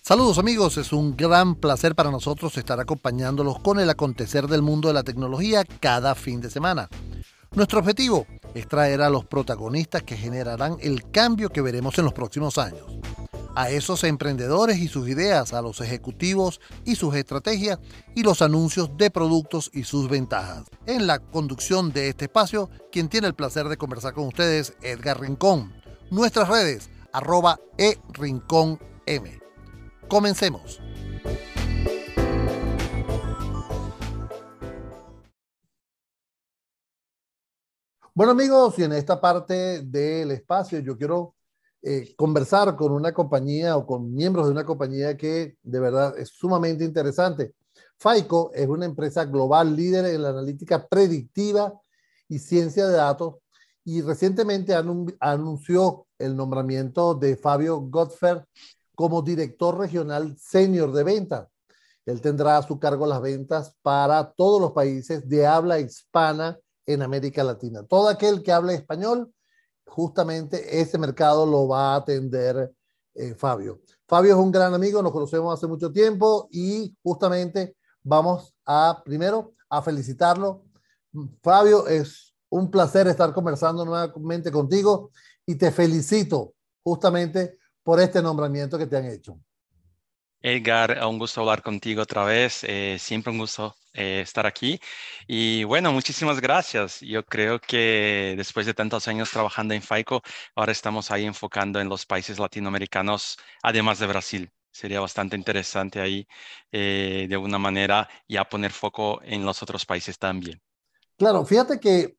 Saludos amigos, es un gran placer para nosotros estar acompañándolos con el acontecer del mundo de la tecnología cada fin de semana. Nuestro objetivo es traer a los protagonistas que generarán el cambio que veremos en los próximos años. A esos emprendedores y sus ideas, a los ejecutivos y sus estrategias y los anuncios de productos y sus ventajas. En la conducción de este espacio, quien tiene el placer de conversar con ustedes, Edgar Rincón. Nuestras redes, arroba e rincón m. Comencemos. Bueno amigos, y en esta parte del espacio yo quiero eh, conversar con una compañía o con miembros de una compañía que de verdad es sumamente interesante. FICO es una empresa global líder en la analítica predictiva y ciencia de datos y recientemente anunció el nombramiento de Fabio Godfer como director regional senior de ventas. Él tendrá a su cargo las ventas para todos los países de habla hispana en América Latina. Todo aquel que hable español, justamente ese mercado lo va a atender eh, Fabio. Fabio es un gran amigo, nos conocemos hace mucho tiempo y justamente vamos a primero a felicitarlo. Fabio, es un placer estar conversando nuevamente contigo y te felicito justamente por este nombramiento que te han hecho. Edgar, un gusto hablar contigo otra vez. Eh, siempre un gusto eh, estar aquí. Y bueno, muchísimas gracias. Yo creo que después de tantos años trabajando en FICO, ahora estamos ahí enfocando en los países latinoamericanos, además de Brasil. Sería bastante interesante ahí, eh, de alguna manera, ya poner foco en los otros países también. Claro, fíjate que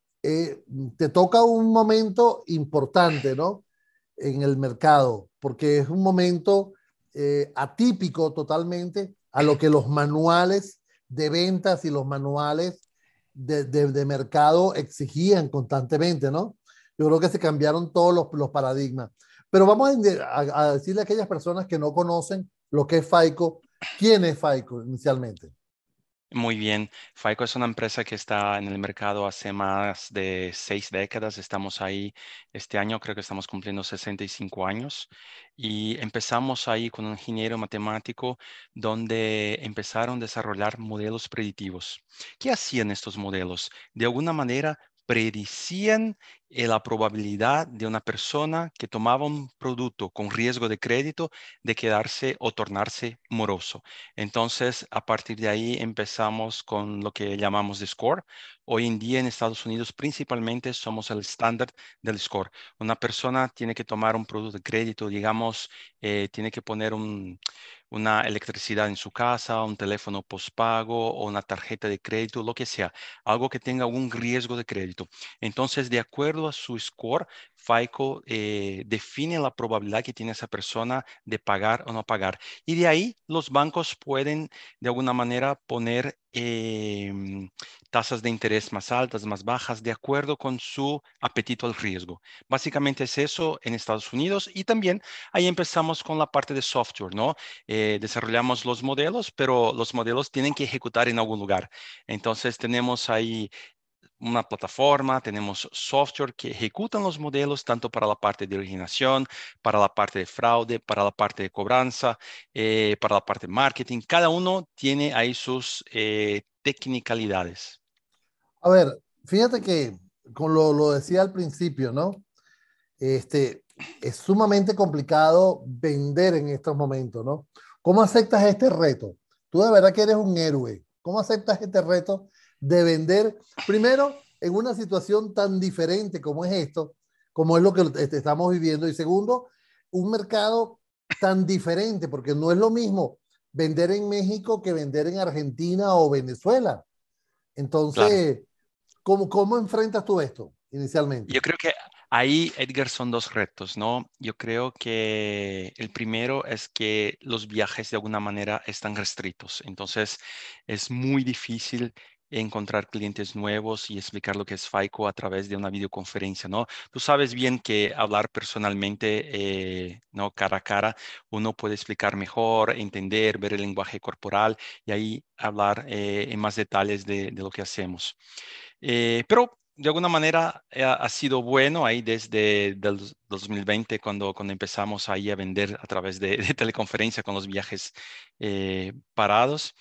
te toca un momento importante, ¿no? En el mercado porque es un momento eh, atípico totalmente a lo que los manuales de ventas y los manuales de, mercado exigían constantemente, ¿no? Yo creo que se cambiaron todos los, los paradigmas. Pero vamos a, a, decirle a aquellas personas que no conocen lo que es FICO, ¿quién es FICO inicialmente? Muy bien. FICO es una empresa que está en el mercado hace más de seis décadas. Estamos ahí este año, creo que estamos cumpliendo 65 años. Y empezamos ahí con un ingeniero matemático donde empezaron a desarrollar modelos predictivos. ¿Qué hacían estos modelos? De alguna manera predicían eh, la probabilidad de una persona que tomaba un producto con riesgo de crédito de quedarse o tornarse moroso. Entonces, a partir de ahí empezamos con lo que llamamos de score. Hoy en día en Estados Unidos principalmente somos el estándar del score. Una persona tiene que tomar un producto de crédito, digamos, eh, tiene que poner un, una electricidad en su casa, un teléfono postpago o una tarjeta de crédito, lo que sea, algo que tenga un riesgo de crédito. Entonces, de acuerdo a su score, FICO eh, define la probabilidad que tiene esa persona de pagar o no pagar. Y de ahí los bancos pueden de alguna manera poner em, tasas de interés más altas, más bajas, de acuerdo con su apetito al riesgo. Básicamente es eso en Estados Unidos y también ahí empezamos con la parte de software, ¿no? Eh, desarrollamos los modelos, pero los modelos tienen que ejecutar en algún lugar. Entonces tenemos ahí una plataforma, tenemos software que ejecutan los modelos tanto para la parte de originación, para la parte de fraude, para la parte de cobranza, eh, para la parte de marketing. Cada uno tiene ahí sus eh. A ver, fíjate que, como lo, lo, decía al principio, ¿no? Este, es sumamente complicado vender en estos momentos, ¿no? ¿Cómo aceptas este reto? Tú de verdad que eres un héroe. ¿Cómo aceptas este reto de vender, primero, en una situación tan diferente como es esto, como es lo que estamos viviendo, y segundo, un mercado tan diferente, porque no es lo mismo vender en México que vender en Argentina o Venezuela. Entonces, ¿cómo, ¿cómo enfrentas tú esto inicialmente? Yo creo que ahí, Edgar, son dos retos, ¿no? Yo creo que el primero es que los viajes de alguna manera están restritos, entonces es muy difícil encontrar clientes nuevos y explicar lo que es FICO a través de una videoconferencia, ¿no? Tú sabes bien que hablar personalmente, eh, ¿no? Cara a cara, uno puede explicar mejor, entender, ver el lenguaje corporal y ahí hablar eh, en más detalles de, lo que hacemos. Eh, pero de alguna manera eh, ha, sido bueno ahí desde el 2020 cuando, cuando empezamos ahí a vender a través de, teleconferencia con los viajes eh, parados.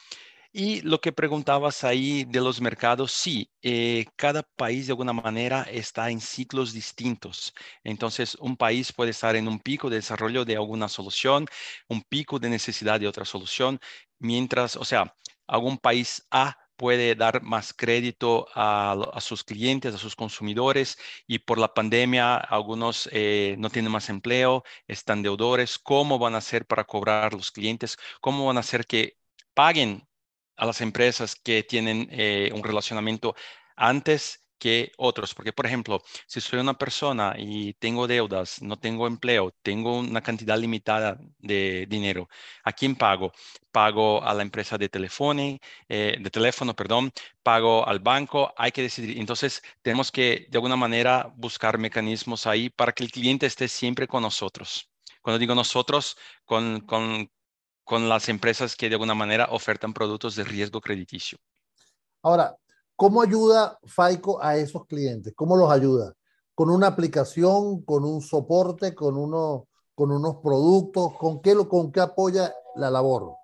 Y lo que preguntabas ahí de los mercados, sí, eh, cada país de alguna manera está en ciclos distintos. Entonces, un país puede estar en un pico de desarrollo de alguna solución, un pico de necesidad de otra solución, mientras, o sea, algún país A puede dar más crédito a, sus clientes, a sus consumidores y por la pandemia algunos eh, no tienen más empleo, están deudores, ¿cómo van a hacer para cobrar los clientes? ¿Cómo van a hacer que paguen a las empresas que tienen eh, un relacionamiento antes que otros. Porque, por ejemplo, si soy una persona y tengo deudas, no tengo empleo, tengo una cantidad limitada de dinero, ¿a quién pago? Pago a la empresa de teléfono, eh, de teléfono, perdón, pago al banco, hay que decidir. Entonces, tenemos que, de alguna manera, buscar mecanismos ahí para que el cliente esté siempre con nosotros. Cuando digo nosotros, con, con, con las empresas que de alguna manera ofertan productos de riesgo crediticio. Ahora, ¿Cómo ayuda FICO a esos clientes? ¿Cómo los ayuda? ¿Con una aplicación, con un soporte, con, uno, con unos productos? ¿Con qué, ¿Con qué apoya la labor?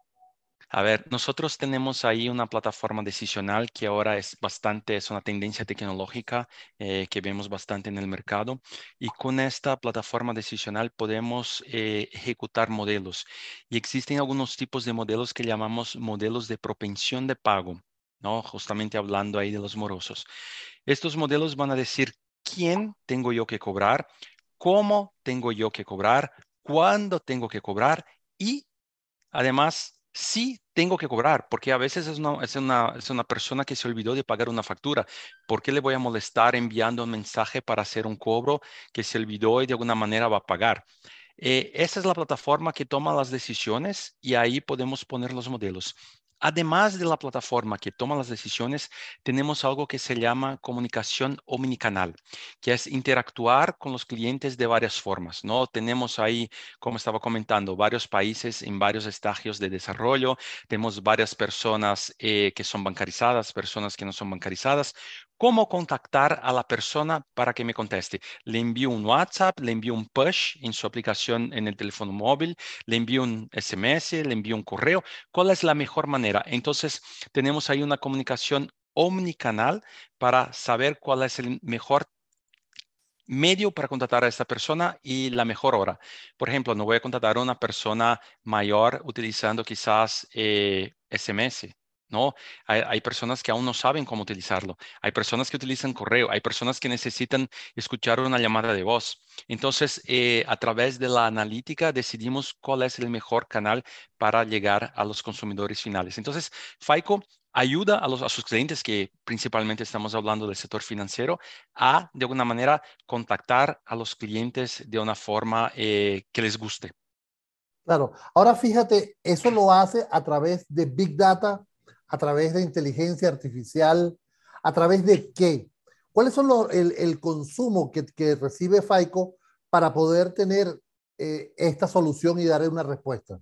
A ver, nosotros tenemos ahí una plataforma decisional que ahora es bastante, es una tendencia tecnológica eh, que vemos bastante en el mercado. Y con esta plataforma decisional podemos eh, ejecutar modelos. Y existen algunos tipos de modelos que llamamos modelos de propensión de pago. ¿no? Justamente hablando ahí de los morosos. Estos modelos van a decir quién tengo yo que cobrar, cómo tengo yo que cobrar, cuándo tengo que cobrar y además si tengo que cobrar, porque a veces es una, es, una, es una persona que se olvidó de pagar una factura. ¿Por qué le voy a molestar enviando un mensaje para hacer un cobro que se olvidó y de alguna manera va a pagar? Eh, esa es la plataforma que toma las decisiones y ahí podemos poner los modelos. Además de la plataforma que toma las decisiones, tenemos algo que se llama comunicación omnicanal, que es interactuar con los clientes de varias formas. ¿no? Tenemos ahí, como estaba comentando, varios países en varios estadios de desarrollo. Tenemos varias personas eh, que son bancarizadas, personas que no son bancarizadas. ¿Cómo contactar a la persona para que me conteste? Le envío un WhatsApp, le envío un push en su aplicación en el teléfono móvil, le envío un SMS, le envío un correo. ¿Cuál es la mejor manera? Entonces, tenemos ahí una comunicación omnicanal para saber cuál es el mejor medio para contratar a esta persona y la mejor hora. Por ejemplo, no voy a contratar a una persona mayor utilizando quizás SMS eh, ¿no? Hay, personas que aún no saben cómo utilizarlo. Hay personas que utilizan correo. Hay personas que necesitan escuchar una llamada de voz. Entonces, eh, a través de la analítica decidimos cuál es el mejor canal para llegar a los consumidores finales. Entonces, FICO ayuda a, los, a sus clientes, que principalmente estamos hablando del sector financiero, a, de alguna manera, contactar a los clientes de una forma eh, que les guste. Claro. Ahora fíjate, eso lo hace a través de Big Data a través de inteligencia artificial, a través de qué? ¿Cuáles son los, el, consumo que, que, recibe FICO para poder tener eh, esta solución y darle una respuesta?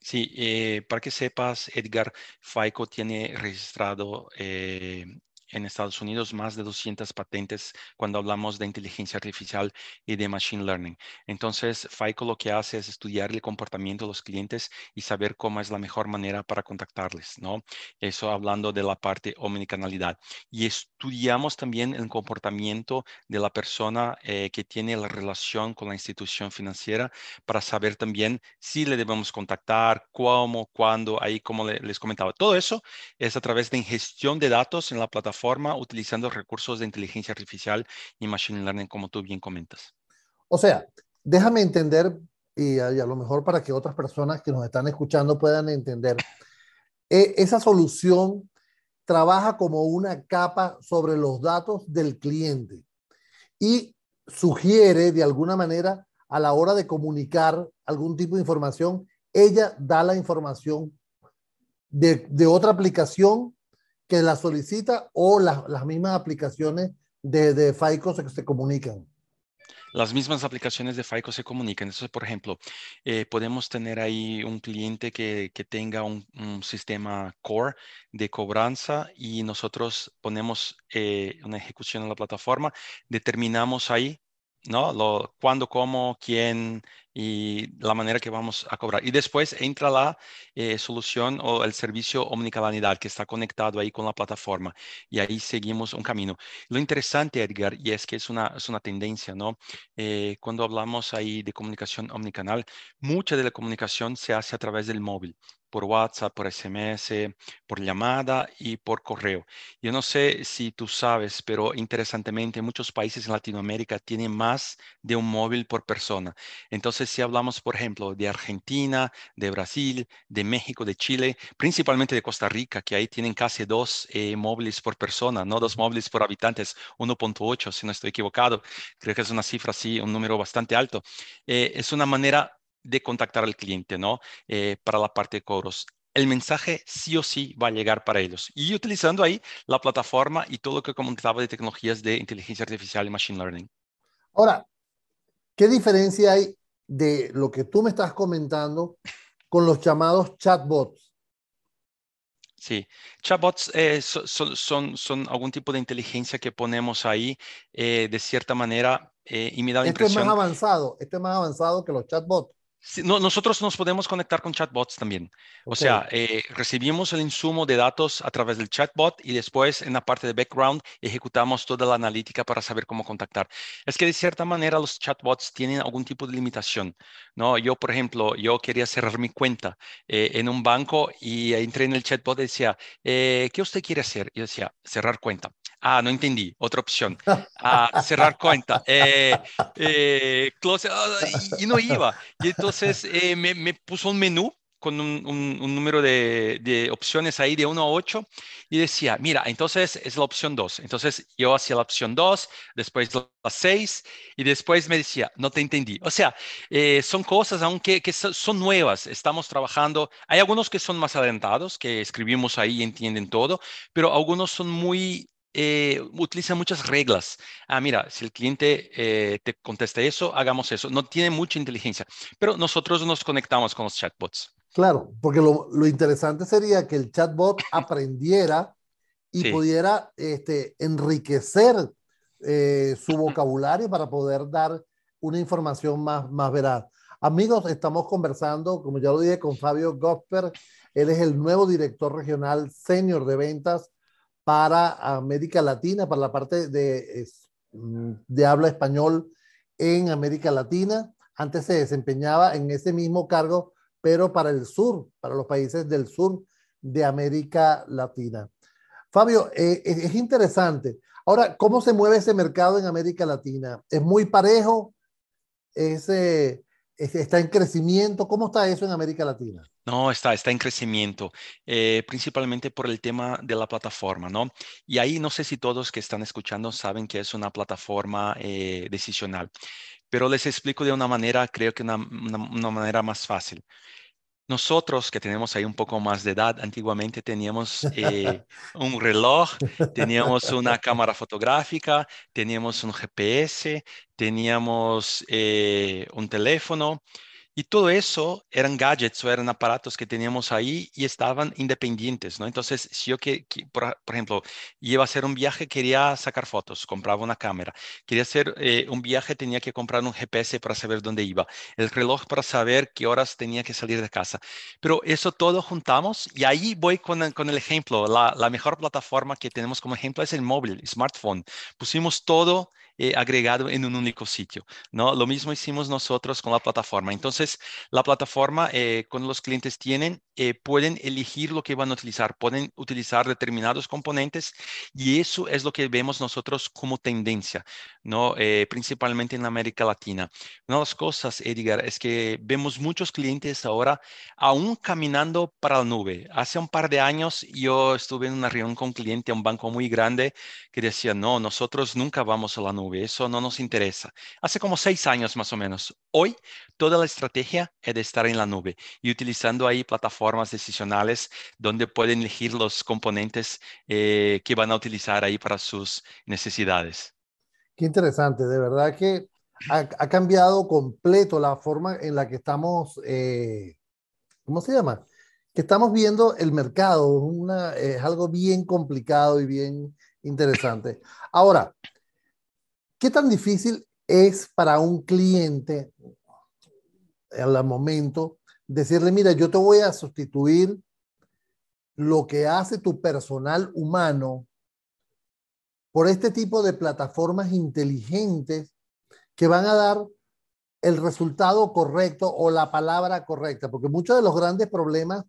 Sí, eh, para que sepas, Edgar, FICO tiene registrado eh, en Estados Unidos más de 200 patentes cuando hablamos de inteligencia artificial y de machine learning. Entonces, FICO lo que hace es estudiar el comportamiento de los clientes y saber cómo es la mejor manera para contactarles, ¿no? Eso hablando de la parte omnicanalidad. Y estudiamos también el comportamiento de la persona eh, que tiene la relación con la institución financiera para saber también si le debemos contactar, cómo, cuándo, ahí como les comentaba. Todo eso es a través de ingestión de datos en la plataforma forma utilizando recursos de inteligencia artificial y machine learning, como tú bien comentas. O sea, déjame entender, y a, lo mejor para que otras personas que nos están escuchando puedan entender, eh, esa solución trabaja como una capa sobre los datos del cliente y sugiere de alguna manera a la hora de comunicar algún tipo de información, ella da la información de, de otra aplicación que la solicita o las mismas aplicaciones de, de FICO se, se comunican. las mismas aplicaciones de FICO se comunican. Entonces, por ejemplo, eh, podemos tener ahí un cliente que, tenga un, sistema core de cobranza y nosotros ponemos eh, una ejecución en la plataforma, determinamos ahí ¿no? Lo, cuándo, cómo, quién y la manera que vamos a cobrar. Y después entra la eh, solución o el servicio omnicanalidad que está conectado ahí con la plataforma y ahí seguimos un camino. Lo interesante, Edgar, y es que es una, es una tendencia, ¿no? Eh, cuando hablamos ahí de comunicación omnicanal, mucha de la comunicación se hace a través del móvil por WhatsApp, por SMS, por llamada y por correo. Yo no sé si tú sabes, pero interesantemente muchos países en Latinoamérica tienen más de un móvil por persona. Entonces, si hablamos, por ejemplo, de Argentina, de Brasil, de México, de Chile, principalmente de Costa Rica, que ahí tienen casi dos eh, móviles por persona, no dos móviles por habitantes, 1.8, si no estoy equivocado. Creo que es una cifra así, un número bastante alto. Eh, es una manera de contactar al cliente, ¿no? Eh, para la parte de cobros. El mensaje sí o sí va a llegar para ellos. Y utilizando ahí la plataforma y todo lo que comentaba de tecnologías de inteligencia artificial y machine learning. Ahora, ¿qué diferencia hay de lo que tú me estás comentando con los llamados chatbots? Sí, chatbots eh, son, son, son, algún tipo de inteligencia que ponemos ahí eh, de cierta manera y me da la esto es más avanzado, esto es más avanzado que los chatbots nosotros nos podemos conectar con chatbots también. O sea, eh, recibimos el insumo de datos a través del chatbot y después en la parte de background ejecutamos toda la analítica para saber cómo contactar. Es que de cierta manera los chatbots tienen algún tipo de limitación. ¿no? Yo, por ejemplo, yo quería cerrar mi cuenta eh, en un banco y entré en el chatbot y decía, eh, ¿qué usted quiere hacer? Y decía, cerrar cuenta. Ah, no entendí. Otra opción. Ah, cerrar cuenta. Eh, eh, close, ah, y, no iba. Y entonces eh, me, me, puso un menú con un, un, número de, de, opciones ahí de 1 a 8 y decía, mira, entonces es la opción 2. Entonces yo hacía la opción 2, después la 6 y después me decía, no te entendí. O sea, son cosas aunque que son nuevas. Estamos trabajando. Hay algunos que son más adelantados, que escribimos ahí y entienden todo, pero algunos son muy eh, utiliza muchas reglas. Ah, mira, si el cliente eh, te contesta eso, hagamos eso. No tiene mucha inteligencia, pero nosotros nos conectamos con los chatbots. Claro, porque lo, lo interesante sería que el chatbot aprendiera y pudiera este, enriquecer eh, su vocabulario para poder dar una información más, más veraz. Amigos, estamos conversando, como ya lo dije, con Fabio Gosper. Él es el nuevo director regional senior de ventas para América Latina, para la parte de, mm, de habla español en América Latina. Antes se desempeñaba en ese mismo cargo, pero para el sur, para los países del sur de América Latina. Fabio, eh, es interesante. Ahora, ¿cómo se mueve ese mercado en América Latina? ¿Es muy parejo? ¿Es, eh, ¿Está en crecimiento? ¿Cómo está eso en América Latina? No, está, está en crecimiento, eh, principalmente por el tema de la plataforma, ¿no? Y ahí no sé si todos que están escuchando saben que es una plataforma eh, decisional, pero les explico de una manera, creo que una, una manera más fácil. Nosotros que tenemos ahí un poco más de edad, antiguamente teníamos eh, un reloj, teníamos una cámara fotográfica, teníamos un GPS, teníamos eh, un teléfono y todo eso eran gadgets o eran aparatos que teníamos ahí y estaban independientes, ¿no? Entonces, si yo, que, por, ejemplo, iba a hacer un viaje, quería sacar fotos, compraba una cámara. Quería hacer eh, un viaje, tenía que comprar un GPS para saber dónde iba. El reloj para saber qué horas tenía que salir de casa. Pero eso todo juntamos y ahí voy con, el ejemplo. La mejor plataforma que tenemos como ejemplo es el móvil, smartphone. Pusimos todo eh, agregado en un único sitio. ¿no? Lo mismo hicimos nosotros con la plataforma. Entonces, la plataforma, eh, cuando los clientes tienen, eh, pueden elegir lo que van a utilizar, pueden utilizar determinados componentes y eso es lo que vemos nosotros como tendencia, ¿no? principalmente en América Latina. Una de las cosas, Edgar, es que vemos muchos clientes ahora aún caminando para la nube. Hace un par de años yo estuve en una reunión con un cliente, un banco muy grande, que decía, no, nosotros nunca vamos a la nube eso no nos interesa. Hace como seis años más o menos. Hoy toda la estrategia es de estar en la nube y utilizando ahí plataformas decisionales donde pueden elegir los componentes eh, que van a utilizar ahí para sus necesidades. Qué interesante, de verdad que ha, cambiado completo la forma en la que estamos, eh, ¿cómo se llama? Que estamos viendo el mercado. Una, es algo bien complicado y bien interesante. Ahora, ¿qué tan difícil es para un cliente al momento decirle, mira, yo te voy a sustituir lo que hace tu personal humano por este tipo de plataformas inteligentes que van a dar el resultado correcto o la palabra correcta, porque muchos de los grandes problemas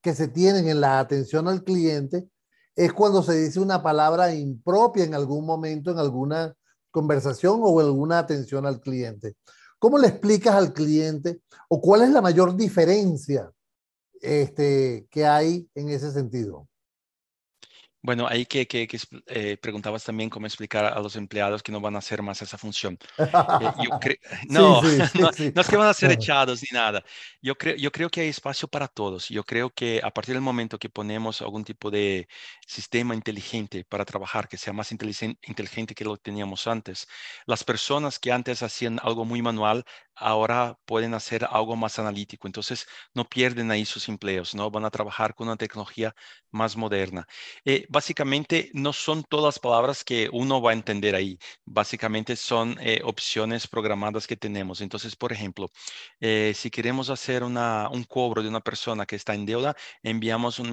que se tienen en la atención al cliente es cuando se dice una palabra impropia en algún momento, en alguna conversación o en alguna atención al cliente. ¿Cómo le explicas al cliente o cuál es la mayor diferencia este, que hay en ese sentido? Bueno, ahí que, que, eh, preguntabas también cómo explicar a los empleados que no van a hacer más esa función. Eh, no, no, es que van a ser echados ni nada. Yo, creo, yo creo que hay espacio para todos. Yo creo que a partir del momento que ponemos algún tipo de sistema inteligente para trabajar, que sea más inteligente que lo teníamos antes, las personas que antes hacían algo muy manual, ahora pueden hacer algo más analítico. Entonces, no pierden ahí sus empleos, ¿no? Van a trabajar con una tecnología más moderna. Eh, básicamente no son todas las palabras que uno va a entender ahí. Básicamente son eh, opciones programadas que tenemos. Entonces, por ejemplo, eh, si queremos hacer una, un cobro de una persona que está en deuda, enviamos un,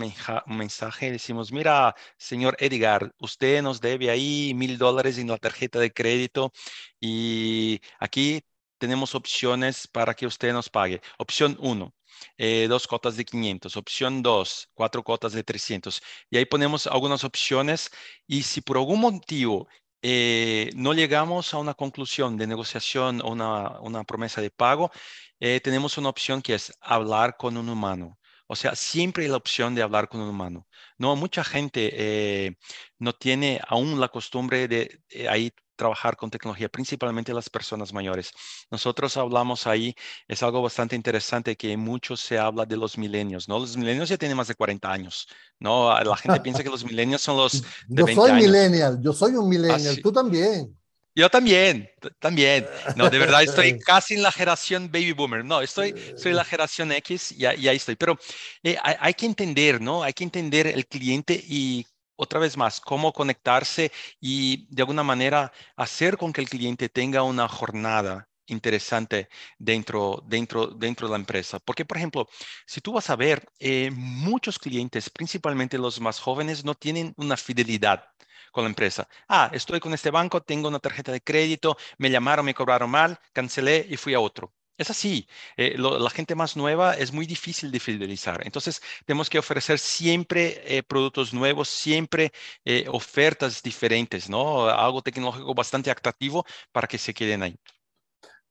mensaje y decimos, mira, señor Edgar, usted nos debe ahí mil dólares en la tarjeta de crédito y aquí tenemos opciones para que usted nos pague. Opción 1, eh, dos cotas de 500, opción 2, cuatro cotas de 300. Y ahí ponemos algunas opciones y si por algún motivo eh, no llegamos a una conclusión de negociación o una, promesa de pago, eh, tenemos una opción que es hablar con un humano. O sea, siempre hay la opción de hablar con un humano. No, mucha gente no tiene aún la costumbre de ahí trabajar con tecnología, principalmente las personas mayores. Nosotros hablamos ahí, es algo bastante interesante que mucho se habla de los milenios, ¿no? Los milenios ya tienen más de 40 años, ¿no? La gente piensa que los milenios son los de Yo soy millennial, yo soy un millennial, tú también. Yo también, también. No, de verdad estoy casi en la generación baby boomer. No, estoy, soy la generación X y, ahí estoy. Pero eh, hay, hay, que entender, ¿no? Hay que entender el cliente y otra vez más, cómo conectarse y de alguna manera hacer con que el cliente tenga una jornada interesante dentro, dentro, dentro de la empresa. Porque, por ejemplo, si tú vas a ver, eh, muchos clientes, principalmente los más jóvenes, no tienen una fidelidad con la empresa. Ah, estoy con este banco, tengo una tarjeta de crédito, me llamaron, me cobraron mal, cancelé y fui a otro. Es así. Eh, la gente más nueva es muy difícil de fidelizar. Entonces, tenemos que ofrecer siempre eh, productos nuevos, siempre eh, ofertas diferentes, ¿no? Algo tecnológico bastante atractivo para que se queden ahí.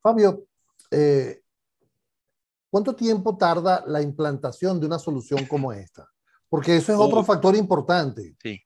Fabio, ¿cuánto tiempo tarda la implantación de una solución como esta? Porque eso es otro factor importante. Sí.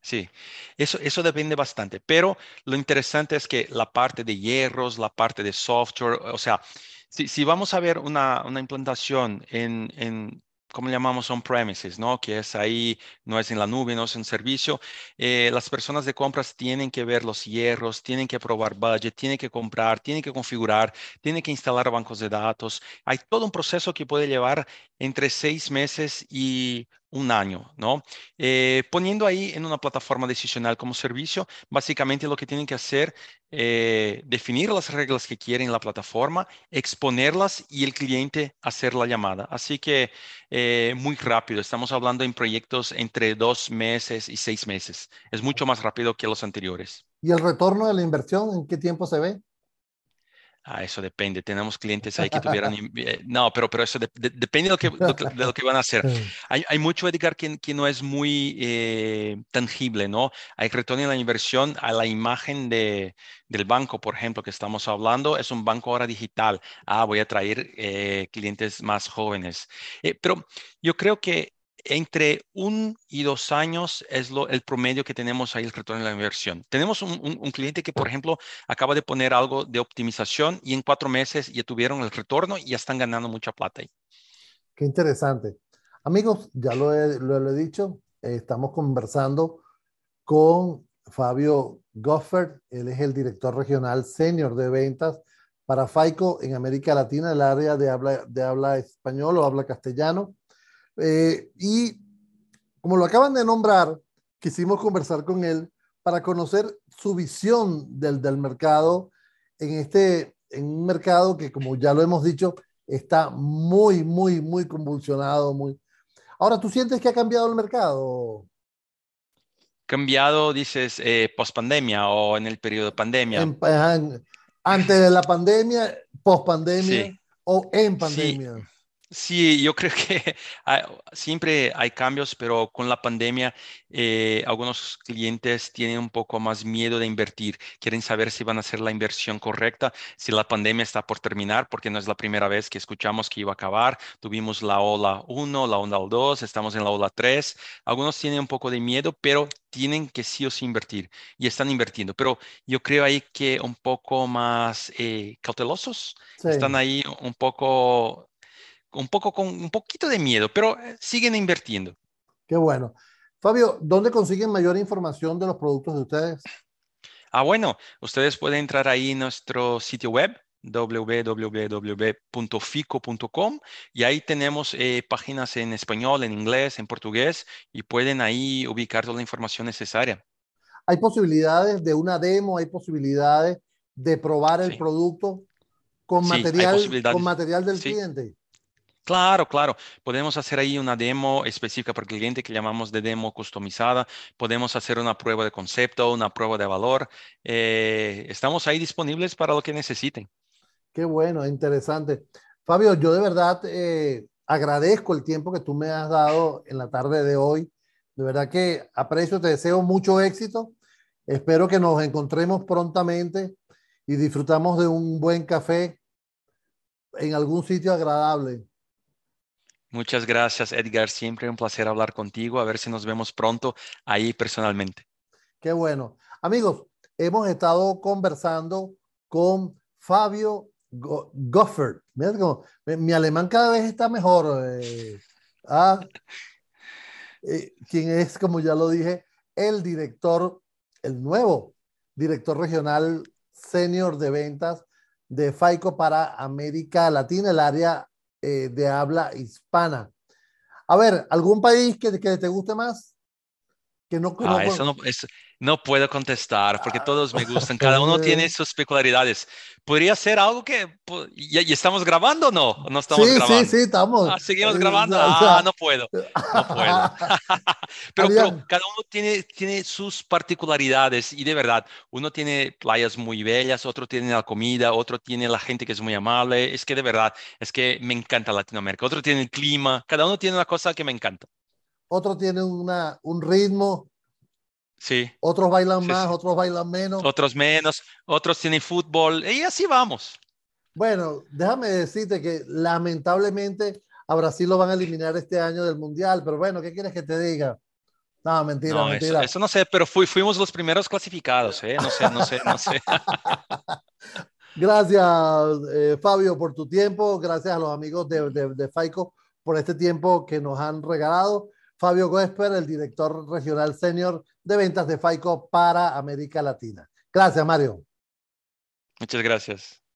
Sí, eso, eso depende bastante, pero lo interesante es que la parte de hierros, la parte de software, o sea, si, vamos a ver una, implantación en, en como llamamos on-premises, ¿no? Que es ahí, no es en la nube, no es en servicio. Eh, las personas de compras tienen que ver los hierros, tienen que probar budget, tienen que comprar, tienen que configurar, tienen que instalar bancos de datos. Hay todo un proceso que puede llevar entre seis meses y un año, ¿no? Eh, poniendo ahí en una plataforma decisional como servicio, básicamente lo que tienen que hacer eh, definir las reglas que quieren la plataforma, exponerlas y el cliente hacer la llamada. Así que eh, muy rápido, estamos hablando en proyectos entre dos meses y seis meses. Es mucho más rápido que los anteriores. ¿Y el retorno de la inversión en qué tiempo se ve? Ah, eso depende. Tenemos clientes ahí que tuvieran... Eh, no, pero, pero eso depende de lo, que, de lo que van a hacer. Hay, hay mucho, Edgar, que, que no es muy eh, tangible, ¿no? Hay retorno en la inversión a la imagen de, del banco, por ejemplo, que estamos hablando. Es un banco ahora digital. Ah, voy a traer eh, clientes más jóvenes. pero yo creo que entre un y dos años es lo, el promedio que tenemos ahí el retorno de la inversión. Tenemos un, cliente que, por ejemplo, acaba de poner algo de optimización y en cuatro meses ya tuvieron el retorno y ya están ganando mucha plata ahí. Qué interesante. Amigos, ya lo he, lo he dicho, estamos conversando con Fabio Goffert. Él es el director regional senior de ventas para FAICO en América Latina, el área de habla, de habla español o habla castellano. Eh, y como lo acaban de nombrar, quisimos conversar con él para conocer su visión del, del mercado en este en un mercado que, como ya lo hemos dicho, está muy, muy, muy convulsionado. Muy... Ahora, ¿tú sientes que ha cambiado el mercado? Cambiado, dices, eh, post pandemia o en el periodo de pandemia. antes de la pandemia, post pandemia o en pandemia. Sí, yo creo que siempre hay cambios, pero con la pandemia eh, algunos clientes tienen un poco más miedo de invertir. Quieren saber si van a hacer la inversión correcta, si la pandemia está por terminar, porque no es la primera vez que escuchamos que iba a acabar. Tuvimos la ola 1, la ola 2, estamos en la ola 3. Algunos tienen un poco de miedo, pero tienen que sí o sí invertir y están invirtiendo. Pero yo creo ahí que un poco más eh, cautelosos. Están ahí un poco un poco con un poquito de miedo, pero eh, siguen invirtiendo. Qué bueno. Fabio, ¿dónde consiguen mayor información de los productos de ustedes? Ah, bueno, ustedes pueden entrar ahí en nuestro sitio web www.fico.com y ahí tenemos eh, páginas en español, en inglés, en portugués y pueden ahí ubicar toda la información necesaria. ¿Hay posibilidades de una demo? ¿Hay posibilidades de probar el producto con, material, con material del cliente? Claro, claro. Podemos hacer ahí una demo específica para el cliente que llamamos de demo customizada. Podemos hacer una prueba de concepto, una prueba de valor. Eh, estamos ahí disponibles para lo que necesiten. Qué bueno, interesante. Fabio, yo de verdad eh, agradezco el tiempo que tú me has dado en la tarde de hoy. De verdad que aprecio, te deseo mucho éxito. Espero que nos encontremos prontamente y disfrutamos de un buen café en algún sitio agradable. Muchas gracias, Edgar. Siempre un placer hablar contigo. A ver si nos vemos pronto ahí personalmente. Qué bueno. Amigos, hemos estado conversando con Fabio Goffert. Mira mi alemán cada vez está mejor. Eh, ah, eh, quien es, como ya lo dije, el director, el nuevo director regional senior de ventas de FAICO para América Latina, el área eh, de habla hispana. A ver, ¿algún país que, que te guste más? Que no, ah, eso no, no puedo contestar porque todos me gustan. Cada uno tiene sus peculiaridades. ¿Podría ser algo que... ¿Ya, estamos grabando o no? ¿No estamos sí, grabando? Sí, sí, estamos. Ah, seguimos grabando. Ah, no puedo. No puedo. pero, pero, cada uno tiene, tiene sus particularidades y de verdad, uno tiene playas muy bellas, otro tiene la comida, otro tiene la gente que es muy amable. Es que de verdad, es que me encanta Latinoamérica. Otro tiene el clima. Cada uno tiene una cosa que me encanta. Otro tiene una, un ritmo Sí. Otros bailan más, otros bailan menos. Otros menos, otros tienen fútbol y así vamos. Bueno, déjame decirte que lamentablemente a Brasil lo van a eliminar este año del Mundial, pero bueno, ¿qué quieres que te diga? No, mentira, mentira. Eso, no sé, pero fuimos los primeros clasificados, ¿eh? No sé, no sé, no sé. Gracias, eh, Fabio, por tu tiempo. Gracias a los amigos de, de, de Faico por este tiempo que nos han regalado. Fabio Goesper, el director regional senior de ventas de FAICO para América Latina. Gracias, Mario. Muchas gracias.